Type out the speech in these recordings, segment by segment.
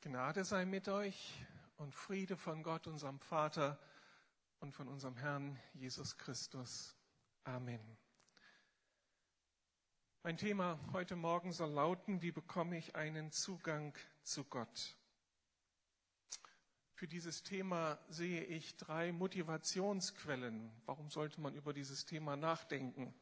Gnade sei mit euch und Friede von Gott, unserem Vater und von unserem Herrn Jesus Christus. Amen. Mein Thema heute Morgen soll lauten, wie bekomme ich einen Zugang zu Gott? Für dieses Thema sehe ich drei Motivationsquellen. Warum sollte man über dieses Thema nachdenken?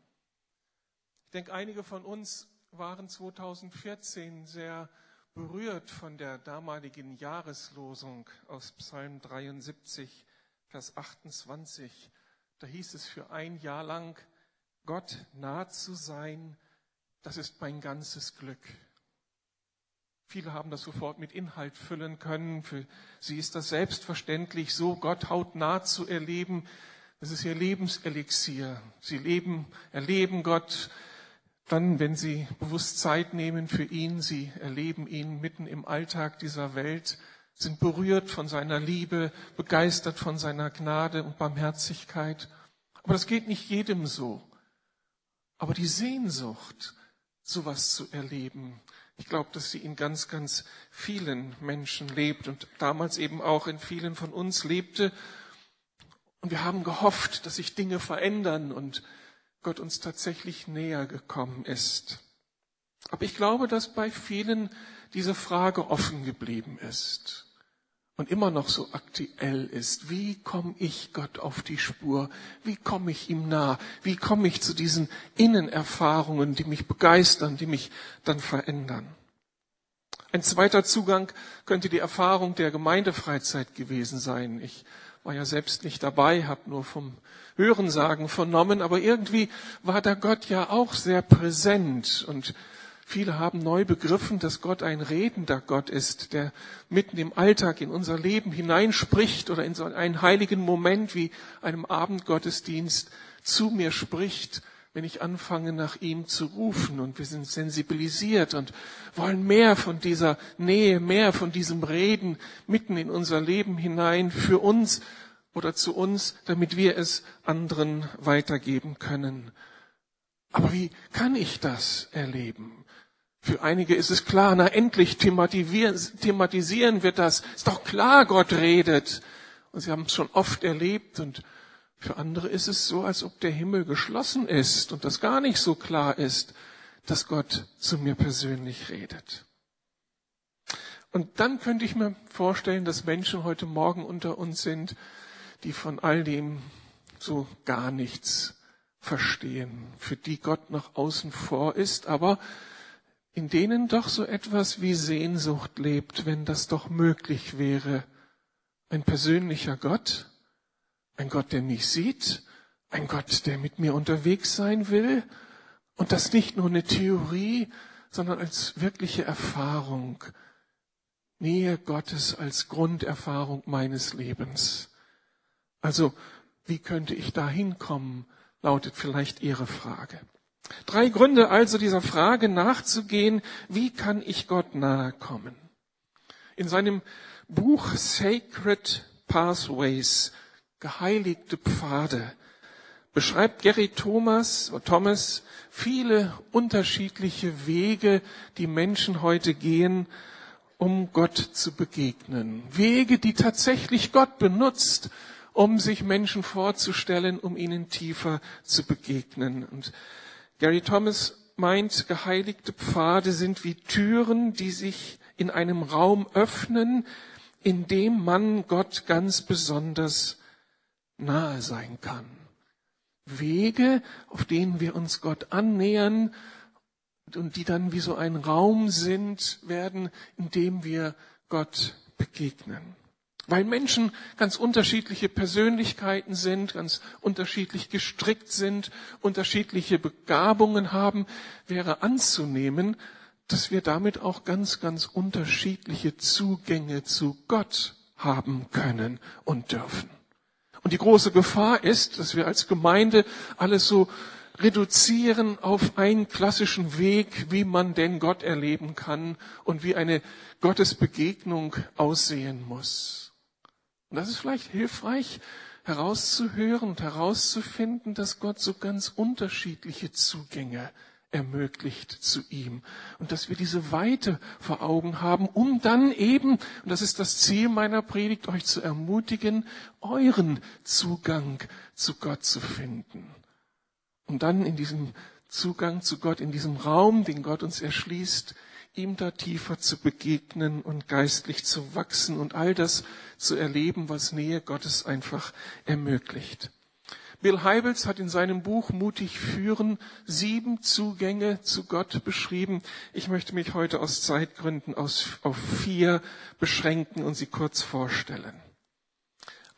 Ich denke, einige von uns waren 2014 sehr berührt von der damaligen Jahreslosung aus Psalm 73, Vers 28. Da hieß es für ein Jahr lang, Gott nah zu sein, das ist mein ganzes Glück. Viele haben das sofort mit Inhalt füllen können. Für sie ist das selbstverständlich so, Gott hautnah zu erleben. Das ist ihr Lebenselixier. Sie leben, erleben Gott dann, wenn Sie bewusst Zeit nehmen für ihn, Sie erleben ihn mitten im Alltag dieser Welt, sind berührt von seiner Liebe, begeistert von seiner Gnade und Barmherzigkeit. Aber das geht nicht jedem so. Aber die Sehnsucht, sowas zu erleben, ich glaube, dass sie in ganz, ganz vielen Menschen lebt und damals eben auch in vielen von uns lebte. Und wir haben gehofft, dass sich Dinge verändern und Gott uns tatsächlich näher gekommen ist. Aber ich glaube, dass bei vielen diese Frage offen geblieben ist und immer noch so aktuell ist. Wie komme ich Gott auf die Spur? Wie komme ich ihm nah? Wie komme ich zu diesen Innenerfahrungen, die mich begeistern, die mich dann verändern? Ein zweiter Zugang könnte die Erfahrung der Gemeindefreizeit gewesen sein. Ich war ja selbst nicht dabei, habe nur vom Hörensagen vernommen, aber irgendwie war da Gott ja auch sehr präsent und viele haben neu begriffen, dass Gott ein redender Gott ist, der mitten im Alltag in unser Leben hineinspricht oder in so einen heiligen Moment wie einem Abendgottesdienst zu mir spricht, wenn ich anfange, nach ihm zu rufen. Und wir sind sensibilisiert und wollen mehr von dieser Nähe, mehr von diesem Reden mitten in unser Leben hinein für uns oder zu uns, damit wir es anderen weitergeben können. Aber wie kann ich das erleben? Für einige ist es klar, na endlich thematisieren wir das. Ist doch klar, Gott redet. Und sie haben es schon oft erlebt und für andere ist es so, als ob der Himmel geschlossen ist und das gar nicht so klar ist, dass Gott zu mir persönlich redet. Und dann könnte ich mir vorstellen, dass Menschen heute Morgen unter uns sind, die von all dem so gar nichts verstehen, für die Gott nach außen vor ist, aber in denen doch so etwas wie Sehnsucht lebt, wenn das doch möglich wäre. Ein persönlicher Gott, ein Gott, der mich sieht, ein Gott, der mit mir unterwegs sein will und das nicht nur eine Theorie, sondern als wirkliche Erfahrung. Nähe Gottes als Grunderfahrung meines Lebens. Also, wie könnte ich da hinkommen, lautet vielleicht Ihre Frage. Drei Gründe also dieser Frage nachzugehen, wie kann ich Gott nahe kommen? In seinem Buch Sacred Pathways, geheiligte Pfade, beschreibt Gary Thomas, Thomas viele unterschiedliche Wege, die Menschen heute gehen, um Gott zu begegnen. Wege, die tatsächlich Gott benutzt, um sich Menschen vorzustellen, um ihnen tiefer zu begegnen. Und Gary Thomas meint, geheiligte Pfade sind wie Türen, die sich in einem Raum öffnen, in dem man Gott ganz besonders nahe sein kann. Wege, auf denen wir uns Gott annähern und die dann wie so ein Raum sind, werden, in dem wir Gott begegnen. Weil Menschen ganz unterschiedliche Persönlichkeiten sind, ganz unterschiedlich gestrickt sind, unterschiedliche Begabungen haben, wäre anzunehmen, dass wir damit auch ganz, ganz unterschiedliche Zugänge zu Gott haben können und dürfen. Und die große Gefahr ist, dass wir als Gemeinde alles so reduzieren auf einen klassischen Weg, wie man denn Gott erleben kann und wie eine Gottesbegegnung aussehen muss. Und das ist vielleicht hilfreich herauszuhören und herauszufinden, dass Gott so ganz unterschiedliche Zugänge ermöglicht zu ihm. Und dass wir diese Weite vor Augen haben, um dann eben, und das ist das Ziel meiner Predigt, euch zu ermutigen, euren Zugang zu Gott zu finden. Und dann in diesem Zugang zu Gott, in diesem Raum, den Gott uns erschließt, ihm da tiefer zu begegnen und geistlich zu wachsen und all das zu erleben, was Nähe Gottes einfach ermöglicht. Bill Heibels hat in seinem Buch Mutig führen sieben Zugänge zu Gott beschrieben. Ich möchte mich heute aus Zeitgründen aus, auf vier beschränken und sie kurz vorstellen.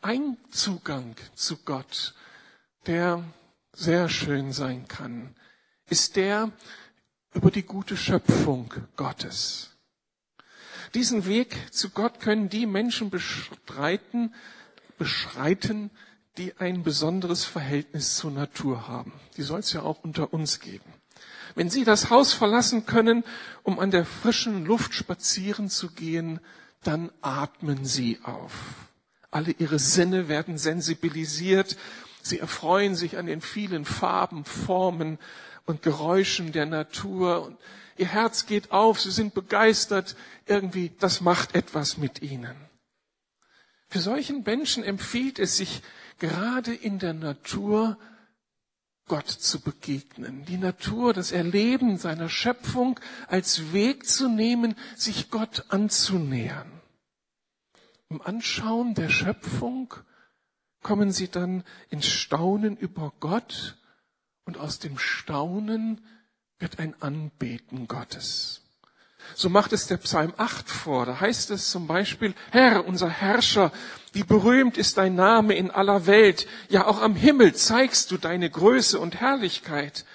Ein Zugang zu Gott, der sehr schön sein kann, ist der über die gute Schöpfung Gottes. Diesen Weg zu Gott können die Menschen bestreiten, beschreiten, die ein besonderes Verhältnis zur Natur haben. Die soll es ja auch unter uns geben. Wenn Sie das Haus verlassen können, um an der frischen Luft spazieren zu gehen, dann atmen Sie auf. Alle Ihre Sinne werden sensibilisiert. Sie erfreuen sich an den vielen Farben, Formen und Geräuschen der Natur. Und Ihr Herz geht auf. Sie sind begeistert. Irgendwie, das macht etwas mit Ihnen. Für solchen Menschen empfiehlt es sich, gerade in der Natur Gott zu begegnen. Die Natur, das Erleben seiner Schöpfung als Weg zu nehmen, sich Gott anzunähern. Im Anschauen der Schöpfung kommen sie dann ins Staunen über Gott und aus dem Staunen wird ein Anbeten Gottes. So macht es der Psalm 8 vor. Da heißt es zum Beispiel, Herr, unser Herrscher, wie berühmt ist dein Name in aller Welt. Ja, auch am Himmel zeigst du deine Größe und Herrlichkeit.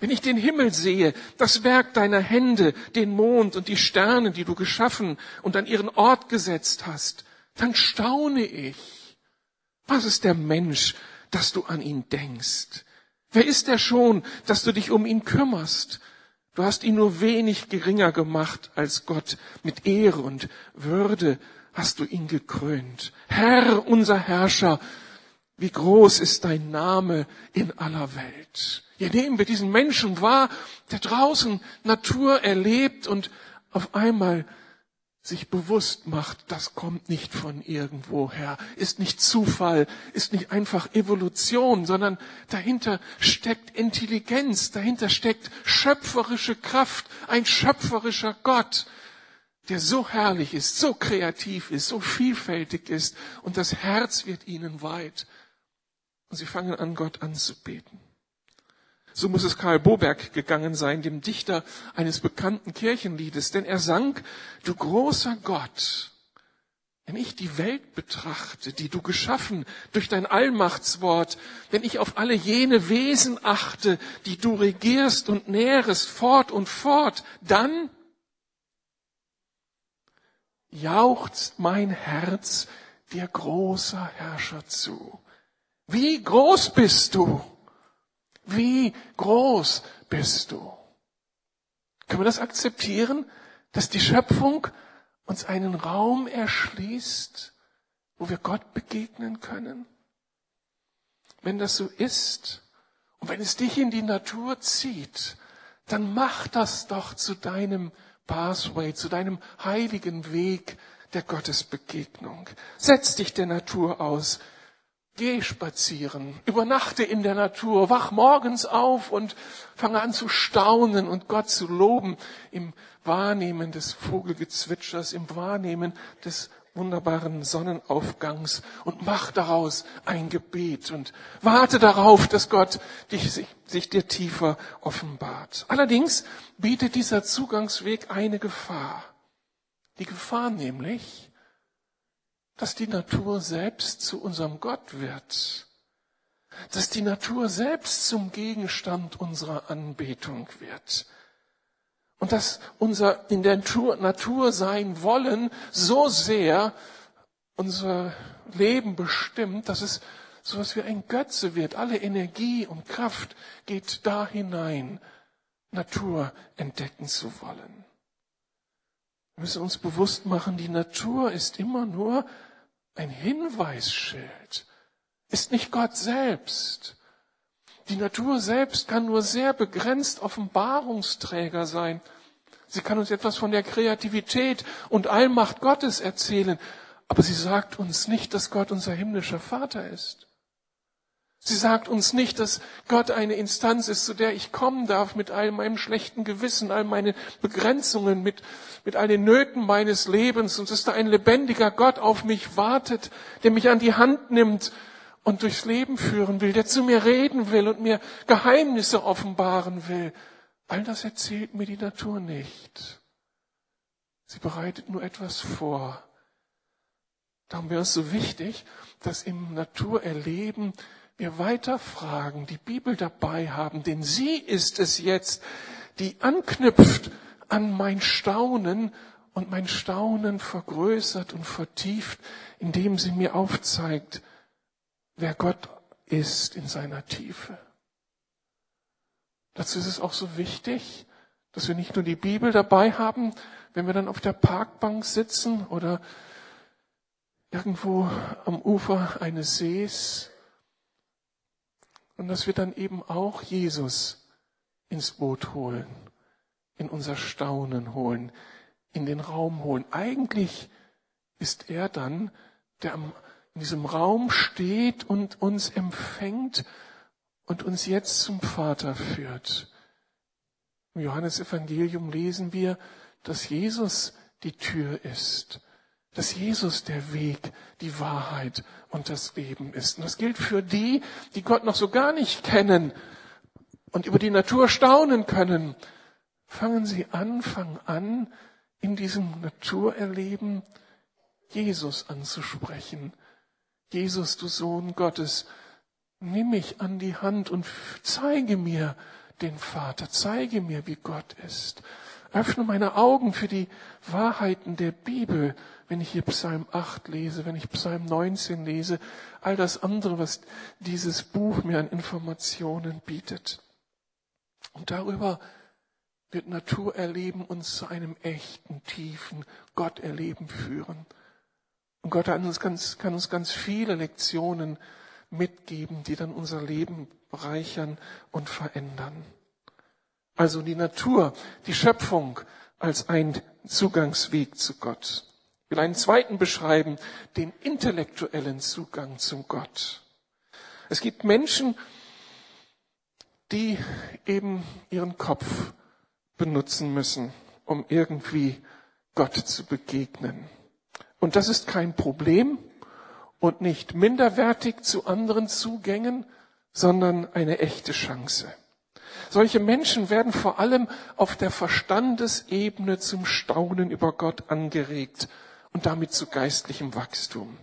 Wenn ich den Himmel sehe, das Werk deiner Hände, den Mond und die Sterne, die du geschaffen und an ihren Ort gesetzt hast, dann staune ich. Was ist der Mensch, dass du an ihn denkst? Wer ist er schon, dass du dich um ihn kümmerst? Du hast ihn nur wenig geringer gemacht als Gott. Mit Ehre und Würde hast du ihn gekrönt. Herr, unser Herrscher, wie groß ist dein Name in aller Welt. Hier nehmen wir diesen Menschen wahr, der draußen Natur erlebt und auf einmal sich bewusst macht, das kommt nicht von irgendwoher, ist nicht Zufall, ist nicht einfach Evolution, sondern dahinter steckt Intelligenz, dahinter steckt schöpferische Kraft, ein schöpferischer Gott, der so herrlich ist, so kreativ ist, so vielfältig ist und das Herz wird ihnen weit. Und sie fangen an, Gott anzubeten. So muss es Karl Boberg gegangen sein, dem Dichter eines bekannten Kirchenliedes, denn er sang, du großer Gott, wenn ich die Welt betrachte, die du geschaffen durch dein Allmachtswort, wenn ich auf alle jene Wesen achte, die du regierst und nährest fort und fort, dann jauchzt mein Herz dir großer Herrscher zu. Wie groß bist du? Wie groß bist du? Können wir das akzeptieren, dass die Schöpfung uns einen Raum erschließt, wo wir Gott begegnen können? Wenn das so ist und wenn es dich in die Natur zieht, dann mach das doch zu deinem Pathway, zu deinem heiligen Weg der Gottesbegegnung. Setz dich der Natur aus, Geh spazieren, übernachte in der Natur, wach morgens auf und fange an zu staunen und Gott zu loben im Wahrnehmen des Vogelgezwitschers, im Wahrnehmen des wunderbaren Sonnenaufgangs und mach daraus ein Gebet und warte darauf, dass Gott dich, sich, sich dir tiefer offenbart. Allerdings bietet dieser Zugangsweg eine Gefahr. Die Gefahr nämlich, dass die Natur selbst zu unserem Gott wird, dass die Natur selbst zum Gegenstand unserer Anbetung wird und dass unser in der Natur sein wollen so sehr unser Leben bestimmt, dass es so etwas wie ein Götze wird. Alle Energie und Kraft geht da hinein, Natur entdecken zu wollen. Wir müssen uns bewusst machen, die Natur ist immer nur ein Hinweisschild, ist nicht Gott selbst. Die Natur selbst kann nur sehr begrenzt Offenbarungsträger sein. Sie kann uns etwas von der Kreativität und Allmacht Gottes erzählen, aber sie sagt uns nicht, dass Gott unser himmlischer Vater ist. Sie sagt uns nicht, dass Gott eine Instanz ist, zu der ich kommen darf mit all meinem schlechten Gewissen, all meinen Begrenzungen, mit, mit all den Nöten meines Lebens und dass da ein lebendiger Gott auf mich wartet, der mich an die Hand nimmt und durchs Leben führen will, der zu mir reden will und mir Geheimnisse offenbaren will. All das erzählt mir die Natur nicht. Sie bereitet nur etwas vor. Darum wäre es so wichtig, dass im Naturerleben wir weiterfragen, die Bibel dabei haben, denn sie ist es jetzt, die anknüpft an mein Staunen und mein Staunen vergrößert und vertieft, indem sie mir aufzeigt, wer Gott ist in seiner Tiefe. Dazu ist es auch so wichtig, dass wir nicht nur die Bibel dabei haben, wenn wir dann auf der Parkbank sitzen oder irgendwo am Ufer eines Sees, und dass wir dann eben auch Jesus ins Boot holen, in unser Staunen holen, in den Raum holen. Eigentlich ist er dann, der in diesem Raum steht und uns empfängt und uns jetzt zum Vater führt. Im Johannesevangelium lesen wir, dass Jesus die Tür ist dass Jesus der Weg, die Wahrheit und das Leben ist. Und das gilt für die, die Gott noch so gar nicht kennen und über die Natur staunen können. Fangen Sie an, fangen an, in diesem Naturerleben Jesus anzusprechen. Jesus, du Sohn Gottes, nimm mich an die Hand und zeige mir den Vater, zeige mir, wie Gott ist. Öffne meine Augen für die Wahrheiten der Bibel, wenn ich hier Psalm 8 lese, wenn ich Psalm 19 lese, all das andere, was dieses Buch mir an Informationen bietet. Und darüber wird Naturerleben uns zu einem echten, tiefen Gotterleben führen. Und Gott kann uns ganz, kann uns ganz viele Lektionen mitgeben, die dann unser Leben bereichern und verändern. Also die Natur, die Schöpfung als ein Zugangsweg zu Gott. Ich will einen zweiten beschreiben, den intellektuellen Zugang zum Gott. Es gibt Menschen, die eben ihren Kopf benutzen müssen, um irgendwie Gott zu begegnen. Und das ist kein Problem und nicht minderwertig zu anderen Zugängen, sondern eine echte Chance. Solche Menschen werden vor allem auf der Verstandesebene zum Staunen über Gott angeregt und damit zu geistlichem Wachstum.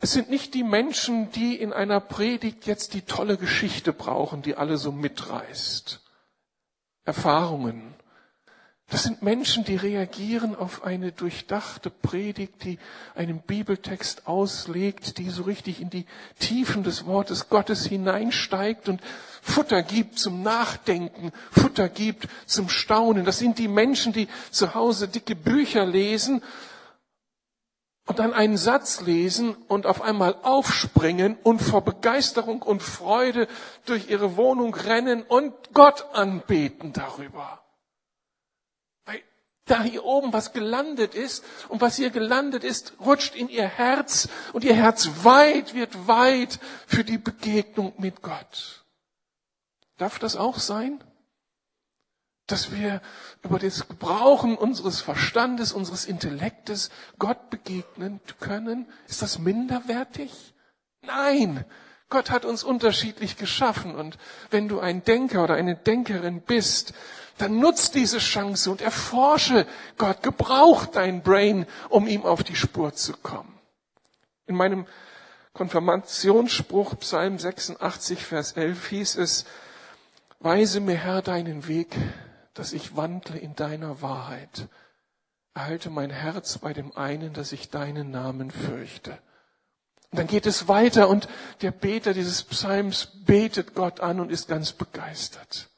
Es sind nicht die Menschen, die in einer Predigt jetzt die tolle Geschichte brauchen, die alle so mitreißt. Erfahrungen, das sind Menschen, die reagieren auf eine durchdachte Predigt, die einen Bibeltext auslegt, die so richtig in die Tiefen des Wortes Gottes hineinsteigt und Futter gibt zum Nachdenken, Futter gibt zum Staunen. Das sind die Menschen, die zu Hause dicke Bücher lesen und dann einen Satz lesen und auf einmal aufspringen und vor Begeisterung und Freude durch ihre Wohnung rennen und Gott anbeten darüber da hier oben was gelandet ist und was hier gelandet ist, rutscht in ihr Herz und ihr Herz weit wird weit für die Begegnung mit Gott. Darf das auch sein? Dass wir über das Gebrauchen unseres Verstandes, unseres Intellektes Gott begegnen können? Ist das minderwertig? Nein, Gott hat uns unterschiedlich geschaffen und wenn du ein Denker oder eine Denkerin bist, dann nutzt diese Chance und erforsche Gott, gebrauch dein Brain, um ihm auf die Spur zu kommen. In meinem Konfirmationsspruch Psalm 86, Vers 11 hieß es, Weise mir Herr deinen Weg, dass ich wandle in deiner Wahrheit. Erhalte mein Herz bei dem einen, dass ich deinen Namen fürchte. Und dann geht es weiter und der Beter dieses Psalms betet Gott an und ist ganz begeistert.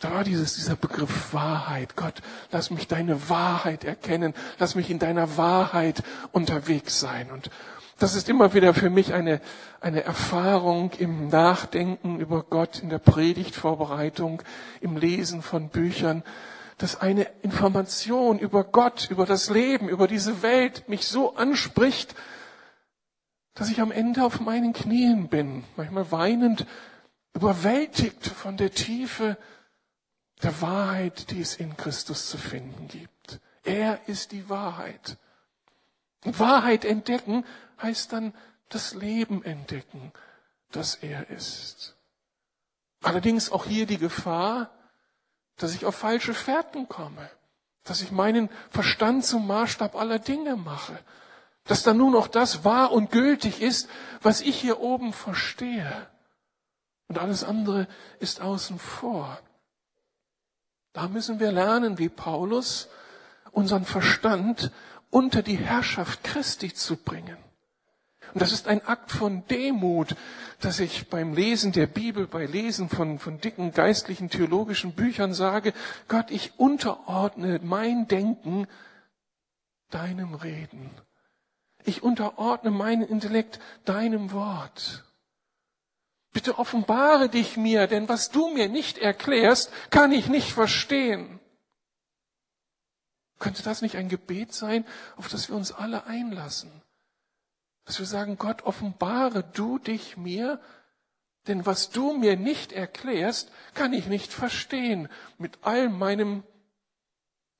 Da war dieses, dieser Begriff Wahrheit. Gott, lass mich deine Wahrheit erkennen. Lass mich in deiner Wahrheit unterwegs sein. Und Das ist immer wieder für mich eine, eine Erfahrung im Nachdenken über Gott, in der Predigtvorbereitung, im Lesen von Büchern, dass eine Information über Gott, über das Leben, über diese Welt mich so anspricht, dass ich am Ende auf meinen Knien bin, manchmal weinend, überwältigt von der Tiefe der Wahrheit, die es in Christus zu finden gibt. Er ist die Wahrheit. Und Wahrheit entdecken heißt dann das Leben entdecken, das er ist. Allerdings auch hier die Gefahr, dass ich auf falsche Fährten komme, dass ich meinen Verstand zum Maßstab aller Dinge mache, dass dann nur noch das wahr und gültig ist, was ich hier oben verstehe. Und alles andere ist außen vor. Da müssen wir lernen, wie Paulus, unseren Verstand unter die Herrschaft Christi zu bringen. Und das ist ein Akt von Demut, dass ich beim Lesen der Bibel, bei Lesen von, von dicken geistlichen, theologischen Büchern sage, Gott, ich unterordne mein Denken deinem Reden. Ich unterordne meinen Intellekt deinem Wort. Bitte offenbare dich mir, denn was du mir nicht erklärst, kann ich nicht verstehen. Könnte das nicht ein Gebet sein, auf das wir uns alle einlassen? Dass wir sagen, Gott, offenbare du dich mir, denn was du mir nicht erklärst, kann ich nicht verstehen mit all meinem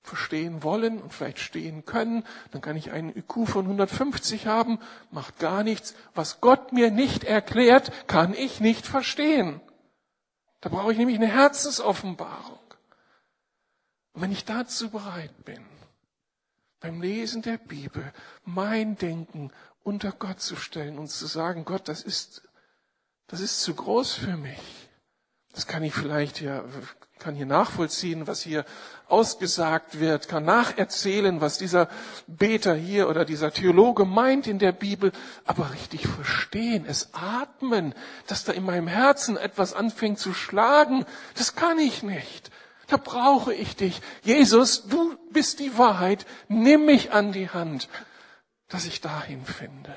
verstehen wollen und vielleicht stehen können, dann kann ich einen IQ von 150 haben, macht gar nichts. Was Gott mir nicht erklärt, kann ich nicht verstehen. Da brauche ich nämlich eine Herzensoffenbarung. Und wenn ich dazu bereit bin, beim Lesen der Bibel mein Denken unter Gott zu stellen und zu sagen, Gott, das ist, das ist zu groß für mich. Das kann ich vielleicht ja, kann hier nachvollziehen, was hier ausgesagt wird, kann nacherzählen, was dieser Beter hier oder dieser Theologe meint in der Bibel, aber richtig verstehen, es atmen, dass da in meinem Herzen etwas anfängt zu schlagen, das kann ich nicht. Da brauche ich dich. Jesus, du bist die Wahrheit. Nimm mich an die Hand, dass ich dahin finde.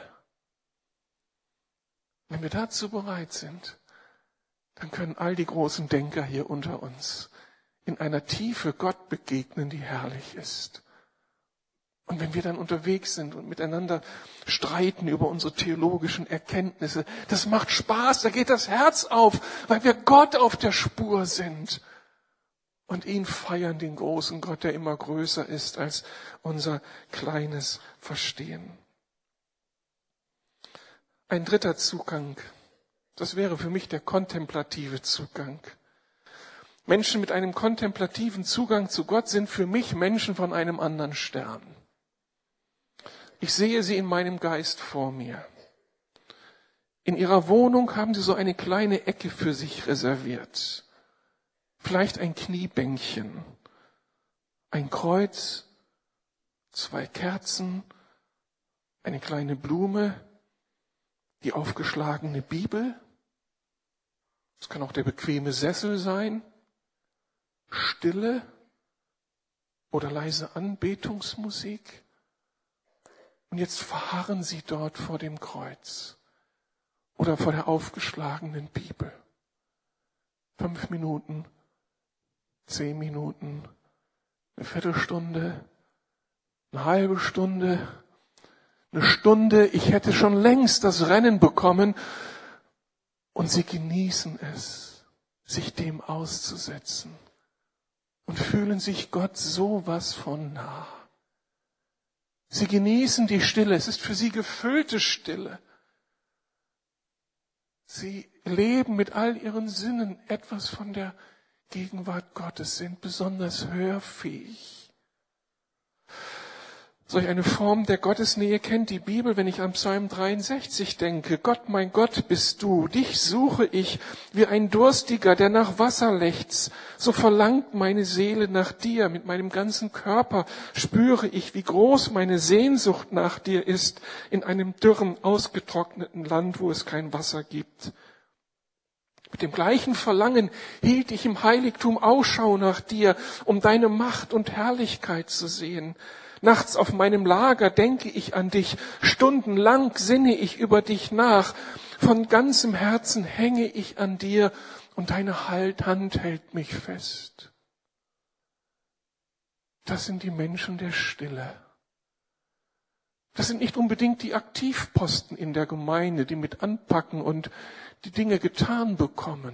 Wenn wir dazu bereit sind, dann können all die großen Denker hier unter uns in einer Tiefe Gott begegnen, die herrlich ist. Und wenn wir dann unterwegs sind und miteinander streiten über unsere theologischen Erkenntnisse, das macht Spaß, da geht das Herz auf, weil wir Gott auf der Spur sind und ihn feiern, den großen Gott, der immer größer ist als unser kleines Verstehen. Ein dritter Zugang, das wäre für mich der kontemplative Zugang. Menschen mit einem kontemplativen Zugang zu Gott sind für mich Menschen von einem anderen Stern. Ich sehe sie in meinem Geist vor mir. In ihrer Wohnung haben sie so eine kleine Ecke für sich reserviert. Vielleicht ein Kniebänkchen, ein Kreuz, zwei Kerzen, eine kleine Blume, die aufgeschlagene Bibel. Es kann auch der bequeme Sessel sein, Stille oder leise Anbetungsmusik. Und jetzt verharren sie dort vor dem Kreuz oder vor der aufgeschlagenen Bibel. Fünf Minuten zehn Minuten, eine Viertelstunde, eine halbe Stunde, eine Stunde. Ich hätte schon längst das Rennen bekommen und sie genießen es, sich dem auszusetzen und fühlen sich Gott so was von nah. Sie genießen die Stille. Es ist für sie gefüllte Stille. Sie leben mit all ihren Sinnen etwas von der Gegenwart Gottes sind besonders hörfähig. Solch eine Form der Gottesnähe kennt die Bibel, wenn ich an Psalm 63 denke. Gott, mein Gott, bist du. Dich suche ich wie ein Durstiger, der nach Wasser lechzt. So verlangt meine Seele nach dir. Mit meinem ganzen Körper spüre ich, wie groß meine Sehnsucht nach dir ist in einem dürren, ausgetrockneten Land, wo es kein Wasser gibt. Mit dem gleichen Verlangen hielt ich im Heiligtum Ausschau nach dir, um deine Macht und Herrlichkeit zu sehen. Nachts auf meinem Lager denke ich an dich, stundenlang sinne ich über dich nach, von ganzem Herzen hänge ich an dir und deine Hand hält mich fest. Das sind die Menschen der Stille. Das sind nicht unbedingt die Aktivposten in der Gemeinde, die mit anpacken und die Dinge getan bekommen.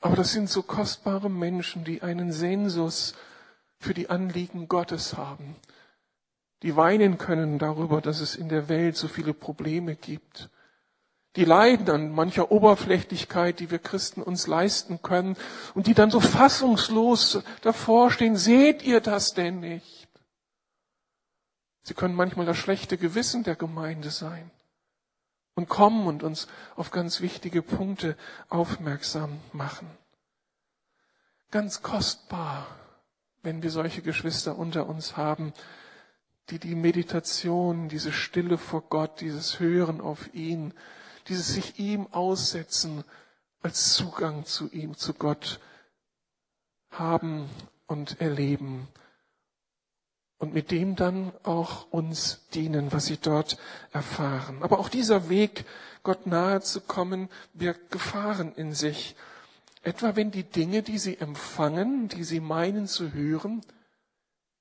Aber das sind so kostbare Menschen, die einen Sensus für die Anliegen Gottes haben, die weinen können darüber, dass es in der Welt so viele Probleme gibt, die leiden an mancher Oberflächlichkeit, die wir Christen uns leisten können und die dann so fassungslos davor stehen, seht ihr das denn nicht? Sie können manchmal das schlechte Gewissen der Gemeinde sein und kommen und uns auf ganz wichtige Punkte aufmerksam machen. Ganz kostbar, wenn wir solche Geschwister unter uns haben, die die Meditation, diese Stille vor Gott, dieses Hören auf ihn, dieses sich ihm aussetzen als Zugang zu ihm, zu Gott haben und erleben und mit dem dann auch uns dienen, was sie dort erfahren. Aber auch dieser Weg, Gott nahe zu kommen, birgt Gefahren in sich. Etwa wenn die Dinge, die sie empfangen, die sie meinen zu hören,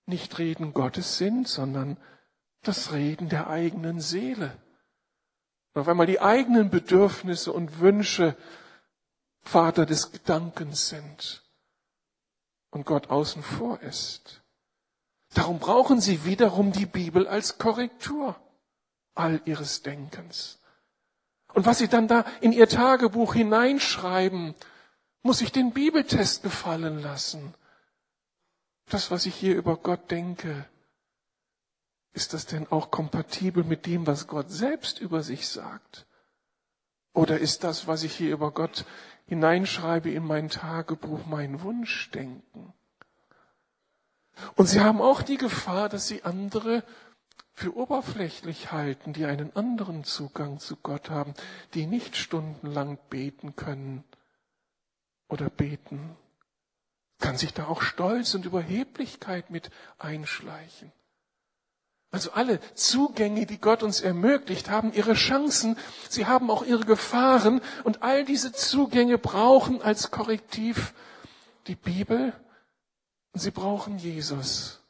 nicht Reden Gottes sind, sondern das Reden der eigenen Seele. Auf einmal die eigenen Bedürfnisse und Wünsche Vater des Gedankens sind und Gott außen vor ist. Darum brauchen sie wiederum die Bibel als Korrektur all ihres Denkens. Und was sie dann da in ihr Tagebuch hineinschreiben, muss ich den Bibeltest gefallen lassen. Das, was ich hier über Gott denke, ist das denn auch kompatibel mit dem, was Gott selbst über sich sagt? Oder ist das, was ich hier über Gott hineinschreibe in mein Tagebuch, mein Wunschdenken? Und sie haben auch die Gefahr, dass sie andere für oberflächlich halten, die einen anderen Zugang zu Gott haben, die nicht stundenlang beten können oder beten. Kann sich da auch Stolz und Überheblichkeit mit einschleichen. Also alle Zugänge, die Gott uns ermöglicht, haben ihre Chancen, sie haben auch ihre Gefahren und all diese Zugänge brauchen als Korrektiv die Bibel und sie brauchen Jesus.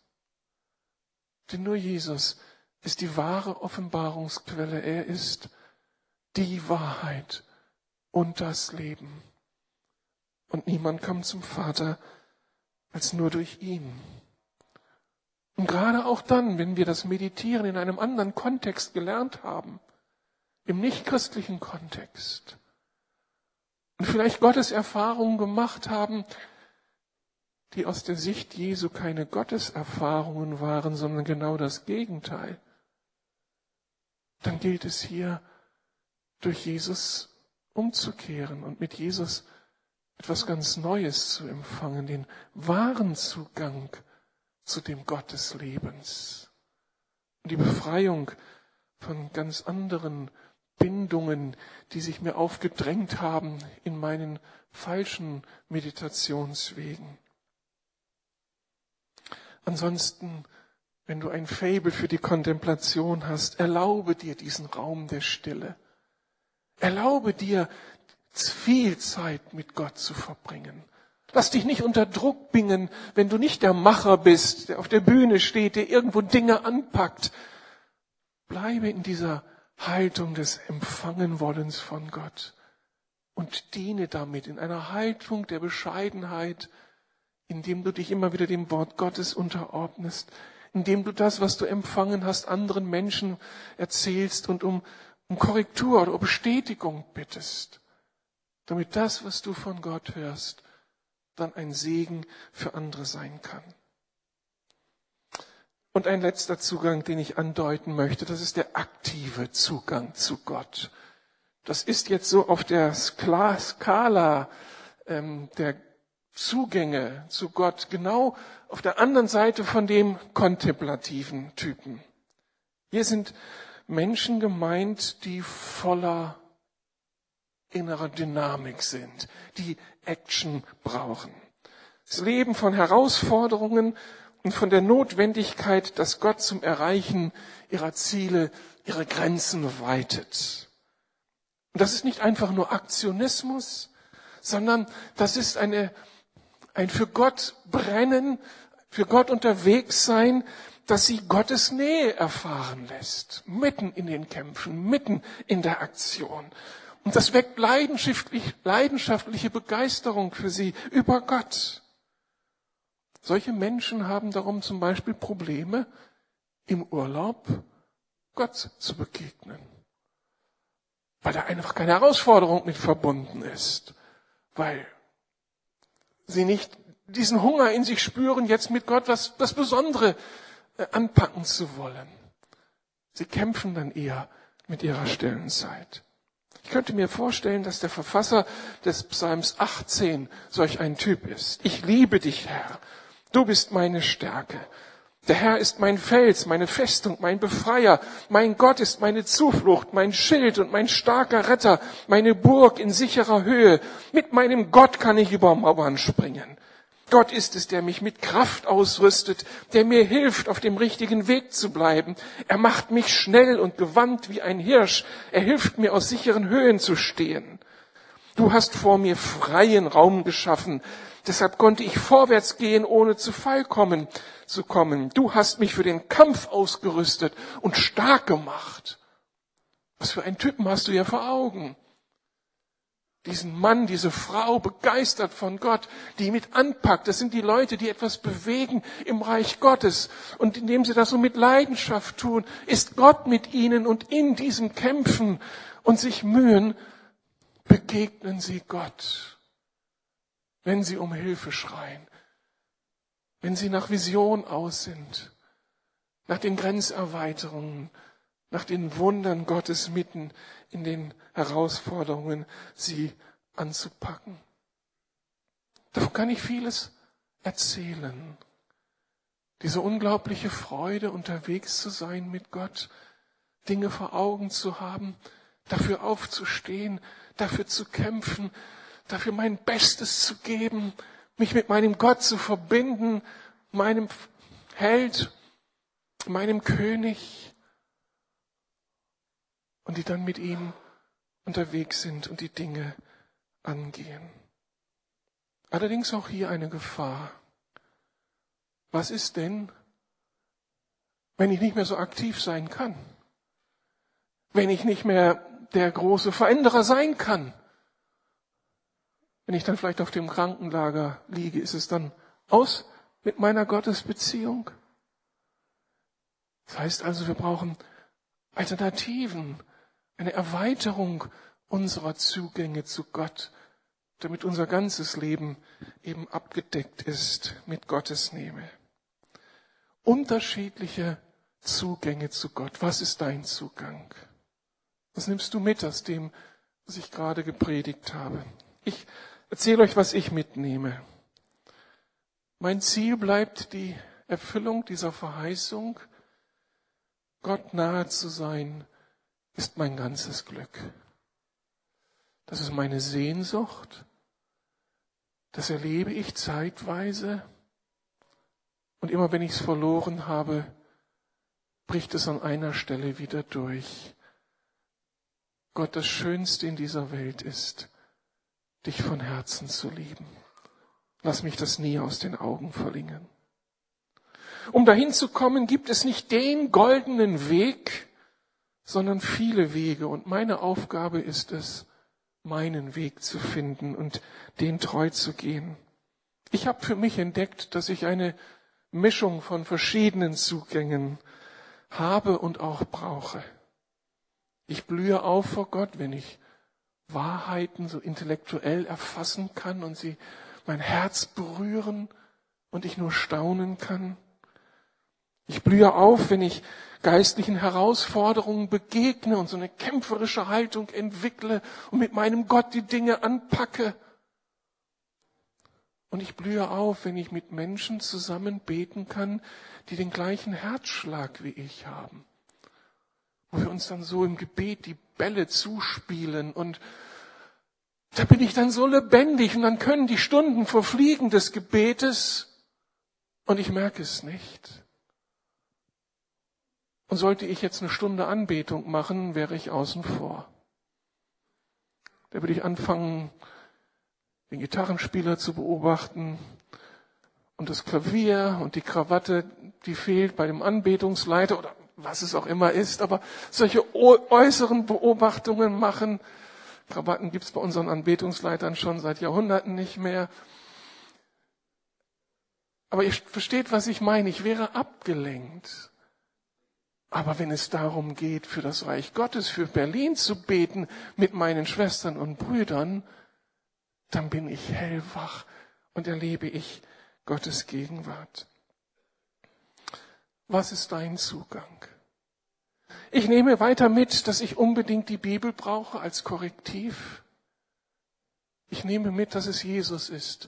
Denn nur Jesus ist die wahre Offenbarungsquelle. Er ist die Wahrheit und das Leben. Und niemand kommt zum Vater als nur durch ihn. Und gerade auch dann, wenn wir das Meditieren in einem anderen Kontext gelernt haben, im nichtchristlichen Kontext, und vielleicht Gottes Erfahrungen gemacht haben, die aus der Sicht Jesu keine Gotteserfahrungen waren, sondern genau das Gegenteil, dann gilt es hier, durch Jesus umzukehren und mit Jesus etwas ganz Neues zu empfangen, den wahren Zugang zu dem Gott des Lebens. Und die Befreiung von ganz anderen Bindungen, die sich mir aufgedrängt haben in meinen falschen Meditationswegen. Ansonsten, wenn du ein Fabel für die Kontemplation hast, erlaube dir diesen Raum der Stille. Erlaube dir, viel Zeit mit Gott zu verbringen. Lass dich nicht unter Druck bringen, wenn du nicht der Macher bist, der auf der Bühne steht, der irgendwo Dinge anpackt. Bleibe in dieser Haltung des Empfangenwollens von Gott und diene damit in einer Haltung der Bescheidenheit, indem du dich immer wieder dem Wort Gottes unterordnest, indem du das, was du empfangen hast, anderen Menschen erzählst und um, um Korrektur oder Bestätigung bittest, damit das, was du von Gott hörst, dann ein Segen für andere sein kann. Und ein letzter Zugang, den ich andeuten möchte, das ist der aktive Zugang zu Gott. Das ist jetzt so auf der Skala ähm, der Zugänge zu Gott genau auf der anderen Seite von dem kontemplativen Typen. Hier sind Menschen gemeint, die voller innerer Dynamik sind, die Action brauchen. Das Leben von Herausforderungen und von der Notwendigkeit, dass Gott zum Erreichen ihrer Ziele ihre Grenzen weitet. Und das ist nicht einfach nur Aktionismus, sondern das ist eine, ein für Gott brennen, für Gott unterwegs sein, dass sie Gottes Nähe erfahren lässt, mitten in den Kämpfen, mitten in der Aktion. Und das weckt leidenschaftlich, leidenschaftliche Begeisterung für sie über Gott. Solche Menschen haben darum zum Beispiel Probleme, im Urlaub Gott zu begegnen. Weil da einfach keine Herausforderung mit verbunden ist. Weil sie nicht diesen Hunger in sich spüren, jetzt mit Gott was, das Besondere äh, anpacken zu wollen. Sie kämpfen dann eher mit ihrer stillen Zeit. Ich könnte mir vorstellen, dass der Verfasser des Psalms 18 solch ein Typ ist. Ich liebe dich, Herr. Du bist meine Stärke. Der Herr ist mein Fels, meine Festung, mein Befreier. Mein Gott ist meine Zuflucht, mein Schild und mein starker Retter, meine Burg in sicherer Höhe. Mit meinem Gott kann ich über Mauern springen. Gott ist es, der mich mit Kraft ausrüstet, der mir hilft, auf dem richtigen Weg zu bleiben. Er macht mich schnell und gewandt wie ein Hirsch. Er hilft mir, aus sicheren Höhen zu stehen. Du hast vor mir freien Raum geschaffen. Deshalb konnte ich vorwärts gehen, ohne zu Fall kommen, zu kommen. Du hast mich für den Kampf ausgerüstet und stark gemacht. Was für einen Typen hast du ja vor Augen? Diesen Mann, diese Frau begeistert von Gott, die mit anpackt. Das sind die Leute, die etwas bewegen im Reich Gottes. Und indem sie das so mit Leidenschaft tun, ist Gott mit ihnen und in diesem Kämpfen und sich mühen, begegnen sie Gott. Wenn sie um Hilfe schreien, wenn sie nach Vision aus sind, nach den Grenzerweiterungen, nach den Wundern Gottes mitten in den Herausforderungen, sie anzupacken. Davon kann ich vieles erzählen. Diese unglaubliche Freude, unterwegs zu sein mit Gott, Dinge vor Augen zu haben, dafür aufzustehen, dafür zu kämpfen, dafür mein Bestes zu geben, mich mit meinem Gott zu verbinden, meinem Held, meinem König und die dann mit ihm unterwegs sind und die Dinge angehen. Allerdings auch hier eine Gefahr. Was ist denn, wenn ich nicht mehr so aktiv sein kann? Wenn ich nicht mehr der große Veränderer sein kann? Wenn ich dann vielleicht auf dem Krankenlager liege, ist es dann aus mit meiner Gottesbeziehung? Das heißt also, wir brauchen Alternativen, eine Erweiterung unserer Zugänge zu Gott, damit unser ganzes Leben eben abgedeckt ist mit Gottes Nähe. Unterschiedliche Zugänge zu Gott. Was ist dein Zugang? Was nimmst du mit aus dem, was ich gerade gepredigt habe? Ich erzähle euch, was ich mitnehme. Mein Ziel bleibt die Erfüllung dieser Verheißung, Gott nahe zu sein ist mein ganzes Glück. Das ist meine Sehnsucht. Das erlebe ich zeitweise. Und immer wenn ich es verloren habe, bricht es an einer Stelle wieder durch. Gott, das Schönste in dieser Welt ist, dich von Herzen zu lieben. Lass mich das nie aus den Augen verlingen. Um dahin zu kommen, gibt es nicht den goldenen Weg, sondern viele Wege. Und meine Aufgabe ist es, meinen Weg zu finden und den treu zu gehen. Ich habe für mich entdeckt, dass ich eine Mischung von verschiedenen Zugängen habe und auch brauche. Ich blühe auf vor Gott, wenn ich Wahrheiten so intellektuell erfassen kann und sie mein Herz berühren und ich nur staunen kann. Ich blühe auf, wenn ich geistlichen Herausforderungen begegne und so eine kämpferische Haltung entwickle und mit meinem Gott die Dinge anpacke. Und ich blühe auf, wenn ich mit Menschen zusammen beten kann, die den gleichen Herzschlag wie ich haben. Wo wir uns dann so im Gebet die Bälle zuspielen und da bin ich dann so lebendig und dann können die Stunden verfliegen des Gebetes und ich merke es nicht. Und sollte ich jetzt eine Stunde Anbetung machen, wäre ich außen vor. Da würde ich anfangen, den Gitarrenspieler zu beobachten und das Klavier und die Krawatte, die fehlt bei dem Anbetungsleiter oder was es auch immer ist, aber solche äußeren Beobachtungen machen. Krawatten gibt's bei unseren Anbetungsleitern schon seit Jahrhunderten nicht mehr. Aber ihr versteht, was ich meine. Ich wäre abgelenkt. Aber wenn es darum geht, für das Reich Gottes, für Berlin zu beten mit meinen Schwestern und Brüdern, dann bin ich hellwach und erlebe ich Gottes Gegenwart. Was ist dein Zugang? Ich nehme weiter mit, dass ich unbedingt die Bibel brauche als Korrektiv. Ich nehme mit, dass es Jesus ist,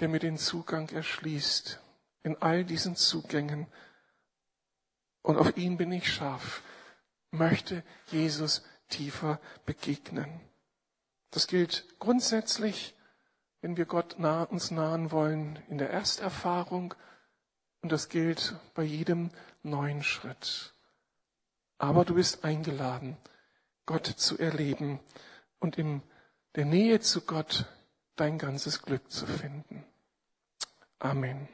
der mir den Zugang erschließt in all diesen Zugängen. Und auf ihn bin ich scharf, möchte Jesus tiefer begegnen. Das gilt grundsätzlich, wenn wir Gott nah, uns nahen wollen in der Ersterfahrung und das gilt bei jedem neuen Schritt. Aber du bist eingeladen, Gott zu erleben und in der Nähe zu Gott dein ganzes Glück zu finden. Amen.